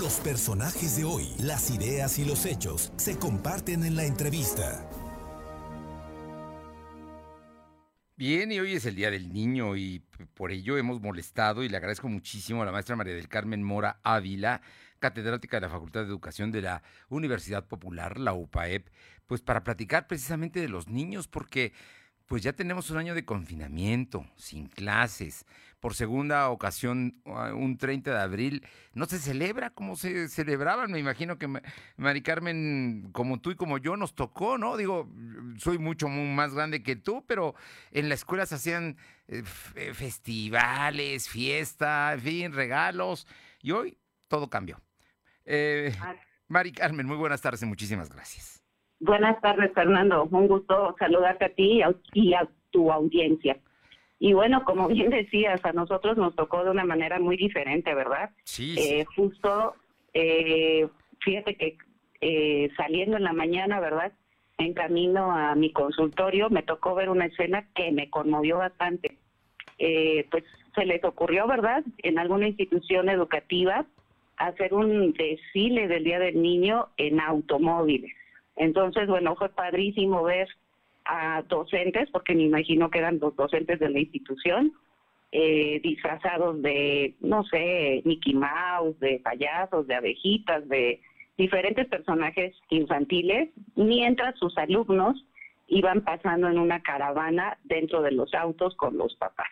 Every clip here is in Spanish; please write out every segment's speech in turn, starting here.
Los personajes de hoy, las ideas y los hechos se comparten en la entrevista. Bien, y hoy es el Día del Niño y por ello hemos molestado y le agradezco muchísimo a la maestra María del Carmen Mora Ávila, catedrática de la Facultad de Educación de la Universidad Popular, la UPAEP, pues para platicar precisamente de los niños, porque pues ya tenemos un año de confinamiento, sin clases. Por segunda ocasión, ah, un 30 de abril, no se celebra como se celebraban. Me imagino que Mari Carmen, como tú y como yo, nos tocó, ¿no? Digo, soy mucho más grande que tú, pero en la escuela se hacían eh, eh, festivales, fiesta, en fin, regalos. Y hoy todo cambió. Eh, ah. Mari Carmen, muy buenas tardes y muchísimas gracias. Buenas tardes, Fernando. Un gusto saludarte a ti y a tu audiencia. Y bueno, como bien decías, a nosotros nos tocó de una manera muy diferente, ¿verdad? Sí. Eh, justo, eh, fíjate que eh, saliendo en la mañana, ¿verdad? En camino a mi consultorio, me tocó ver una escena que me conmovió bastante. pues se les ocurrió, ¿verdad? En alguna institución educativa hacer un desfile del Día del Niño en automóviles. Entonces, bueno, fue padrísimo ver a docentes, porque me imagino que eran los docentes de la institución, eh, disfrazados de, no sé, Mickey Mouse, de payasos, de abejitas, de diferentes personajes infantiles, mientras sus alumnos iban pasando en una caravana dentro de los autos con los papás.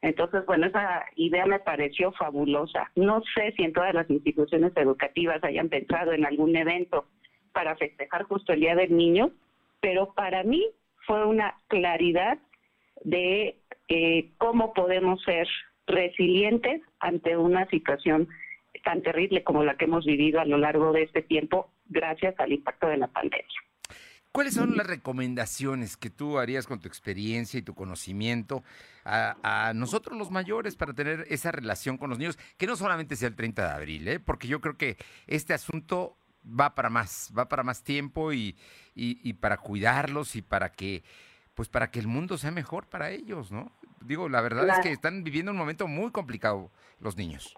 Entonces, bueno, esa idea me pareció fabulosa. No sé si en todas las instituciones educativas hayan pensado en algún evento para festejar justo el Día del Niño, pero para mí fue una claridad de eh, cómo podemos ser resilientes ante una situación tan terrible como la que hemos vivido a lo largo de este tiempo gracias al impacto de la pandemia. ¿Cuáles son las recomendaciones que tú harías con tu experiencia y tu conocimiento a, nosotros los mayores para tener esa relación con los niños, que no solamente sea el 30 de abril, ¿eh? porque yo creo que este asunto va para más, va para más tiempo y, y, para cuidarlos y para que, pues para que el mundo sea mejor para ellos, ¿no? Digo, la verdad es que están viviendo un momento muy complicado los niños.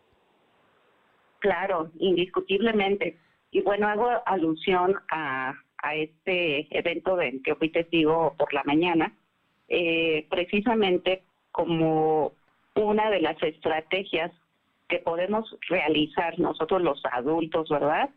Claro, indiscutiblemente. Y bueno, hago alusión a, a este evento del que fui testigo por la mañana, eh, precisamente como una de las estrategias que podemos realizar nosotros los adultos, ¿verdad?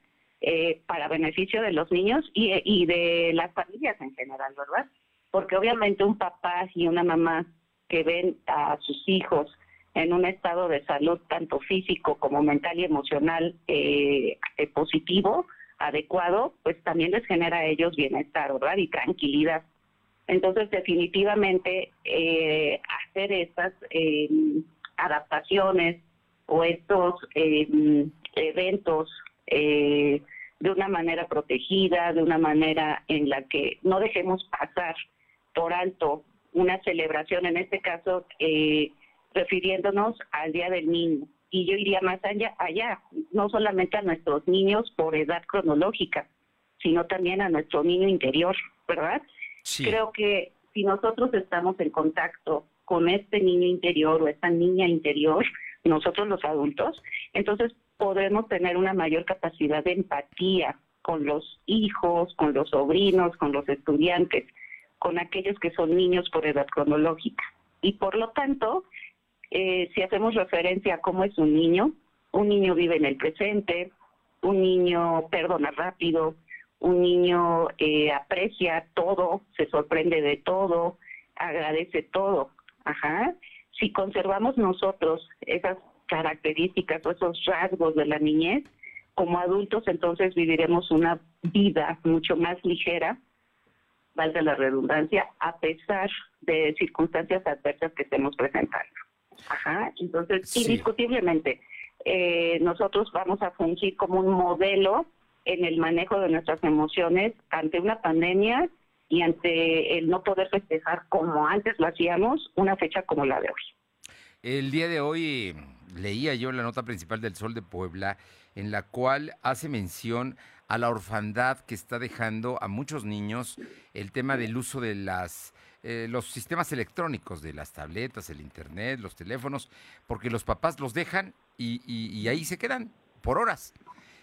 Eh, para beneficio de los niños y, de las familias en general, ¿verdad? Porque obviamente un papá y una mamá que ven a sus hijos en un estado de salud tanto físico como mental y emocional eh, eh, positivo, adecuado, pues también les genera a ellos bienestar, ¿verdad? Y tranquilidad. Entonces, definitivamente, hacer estas adaptaciones o estos eventos eh, de una manera protegida, de una manera en la que no dejemos pasar por alto una celebración, en este caso eh, refiriéndonos al Día del Niño. Y yo iría más allá, allá, no solamente a nuestros niños por edad cronológica, sino también a nuestro niño interior, ¿verdad? Creo que si nosotros estamos en contacto con este niño interior o esta niña interior, nosotros los adultos, entonces podemos tener una mayor capacidad de empatía con los hijos, con los sobrinos, con los estudiantes, con aquellos que son niños por edad cronológica. Y por lo tanto, eh, si hacemos referencia a cómo es un niño, un niño vive en el presente, un niño perdona rápido, un niño eh, aprecia todo, se sorprende de todo, agradece todo. Ajá. Si conservamos nosotros esas características o esos rasgos de la niñez, como adultos entonces viviremos una vida mucho más ligera, valga la redundancia, a pesar de circunstancias adversas que estemos presentando. Ajá, entonces, indiscutiblemente, eh, nosotros vamos a fungir como un modelo en el manejo de nuestras emociones ante una pandemia y ante el no poder festejar como antes lo hacíamos, una fecha como la de hoy. El día de hoy leía yo la nota principal del Sol de Puebla, en la cual hace mención a la orfandad que está dejando a muchos niños el tema del uso de las eh, los sistemas electrónicos, de las tabletas, el internet, los teléfonos, porque los papás los dejan y, ahí se quedan por horas.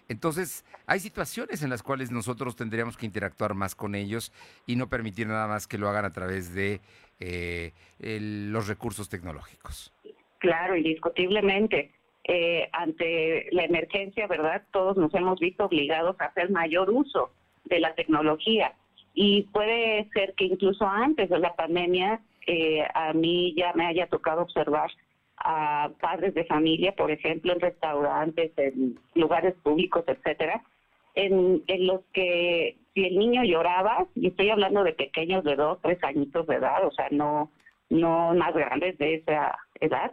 Entonces, hay situaciones en las cuales nosotros tendríamos que interactuar más con ellos y no permitir nada más que lo hagan a través de eh, los recursos tecnológicos. Claro, indiscutiblemente. Eh, ante la emergencia, ¿verdad? Todos nos hemos visto obligados a hacer mayor uso de la tecnología. Y puede ser que incluso antes de la pandemia, eh, a mí ya me haya tocado observar a padres de familia, por ejemplo, en restaurantes, en lugares públicos, etcétera, en, en los que si el niño lloraba, y estoy hablando de pequeños de dos, tres añitos de edad, o sea, no, no más grandes de esa edad,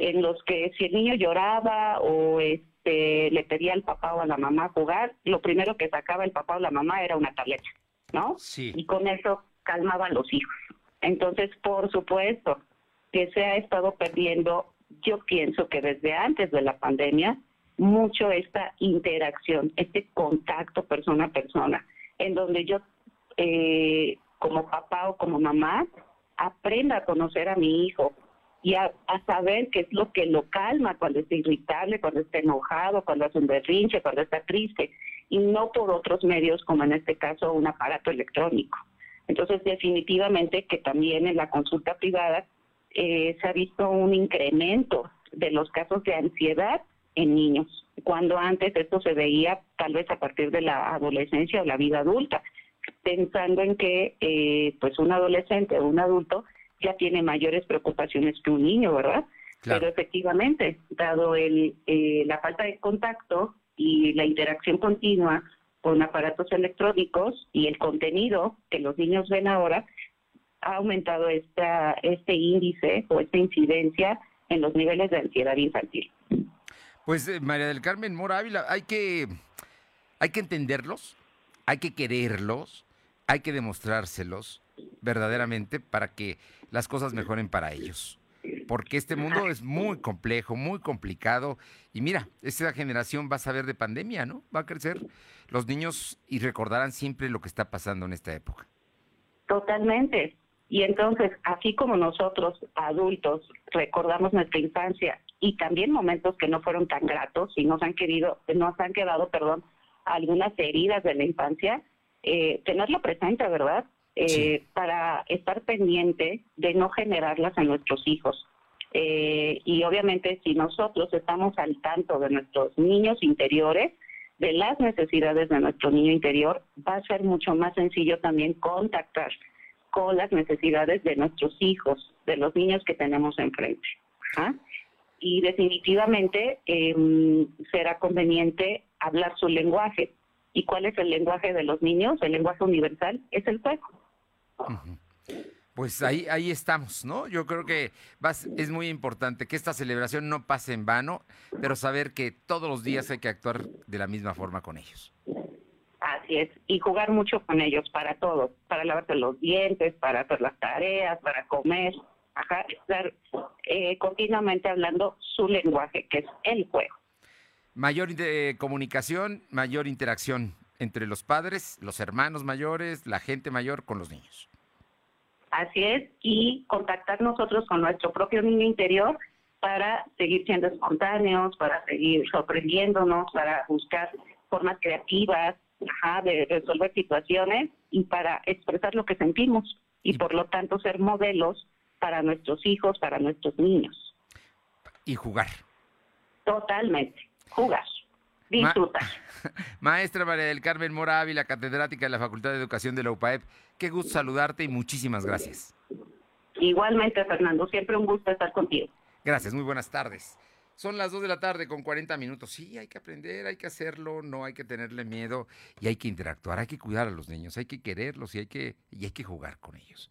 en los que si el niño lloraba o este le pedía al papá o a la mamá jugar, lo primero que sacaba el papá o la mamá era una tableta, ¿no? Sí. Y con eso calmaban los hijos. Entonces, por supuesto, que se ha estado perdiendo, yo pienso que desde antes de la pandemia, mucho esta interacción, este contacto persona a persona, en donde yo, eh, como papá o como mamá, aprenda a conocer a mi hijo y a, saber qué es lo que lo calma cuando está irritable, cuando está enojado, cuando hace un berrinche, cuando está triste, y no por otros medios como en este caso un aparato electrónico. Entonces, definitivamente que también en la consulta privada eh, se ha visto un incremento de los casos de ansiedad en niños, cuando antes esto se veía tal vez a partir de la adolescencia o la vida adulta, pensando en que eh, pues un adolescente o un adulto ya tiene mayores preocupaciones que un niño, ¿verdad? Claro. Pero efectivamente, dado el, eh, la falta de contacto y la interacción continua con aparatos electrónicos y el contenido que los niños ven ahora, ha aumentado esta, este índice o esta incidencia en los niveles de ansiedad infantil. Pues eh, María del Carmen Mora Ávila, hay que, hay que entenderlos, hay que quererlos, hay que demostrárselos verdaderamente para que las cosas mejoren para ellos. Porque este mundo es muy complejo, muy complicado. Y mira, esta generación va a saber de pandemia, ¿no? Va a crecer los niños y recordarán siempre lo que está pasando en esta época. Totalmente. Y entonces, así como nosotros, adultos, recordamos nuestra infancia y también momentos que no fueron tan gratos y nos han querido, nos han quedado, perdón, algunas heridas de la infancia, eh, tenerlo presente, ¿verdad? Eh, Sí. Para estar pendiente de no generarlas en nuestros hijos. Eh, y obviamente, si nosotros estamos al tanto de nuestros niños interiores, de las necesidades de nuestro niño interior, va a ser mucho más sencillo también contactar con las necesidades de nuestros hijos, de los niños que tenemos enfrente. ¿ah? Y definitivamente em, será conveniente hablar su lenguaje. ¿Y cuál es el lenguaje de los niños? El lenguaje universal es el juego. Pues ahí, ahí estamos, ¿no? Yo creo que vas- es muy importante que esta celebración no pase en vano, pero saber que todos los días hay que actuar de la misma forma con ellos. Así es, y jugar mucho con ellos para todo, para lavarte los dientes, para hacer las tareas, para comer, ajá, estar eh, continuamente hablando su lenguaje, que es el juego. Mayor eh, comunicación, mayor interacción entre los padres, los hermanos mayores, la gente mayor con los niños. Así es, y contactar nosotros con nuestro propio niño interior para seguir siendo espontáneos, para seguir sorprendiéndonos, para buscar formas creativas ajá, de resolver situaciones y para expresar lo que sentimos y Y- por lo tanto ser modelos para nuestros hijos, para nuestros niños. Y jugar. Totalmente. Jugar. Disfrutar. Maestra María del Carmen Mora Ávila, catedrática de la Facultad de Educación de la UPAEP, qué gusto saludarte y muchísimas gracias. Igualmente, Fernando, siempre un gusto estar contigo. Gracias, muy buenas tardes. Son las 2 de la tarde con 40 minutos. Sí, hay que aprender, hay que hacerlo, no hay que tenerle miedo y hay que interactuar, hay que cuidar a los niños, hay que quererlos y hay que, y hay que jugar con ellos.